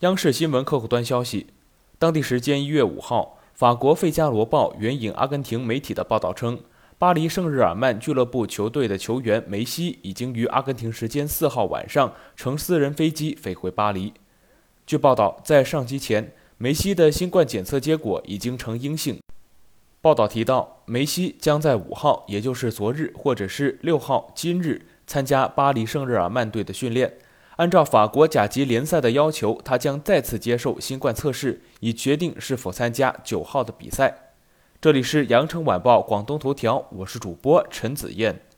央视新闻客户端消息，当地时间一月五号，法国《费加罗报》援引阿根廷媒体的报道称，巴黎圣日耳曼俱乐部球队的球员梅西已经于阿根廷时间四号晚上乘私人飞机飞回巴黎。据报道，在上机前，梅西的新冠检测结果已经呈阴性。报道提到，梅西将在五号，也就是昨日，或者是六号（今日）参加巴黎圣日耳曼队的训练。按照法国甲级联赛的要求，他将再次接受新冠测试，以决定是否参加九号的比赛。这里是羊城晚报广东头条，我是主播陈子燕。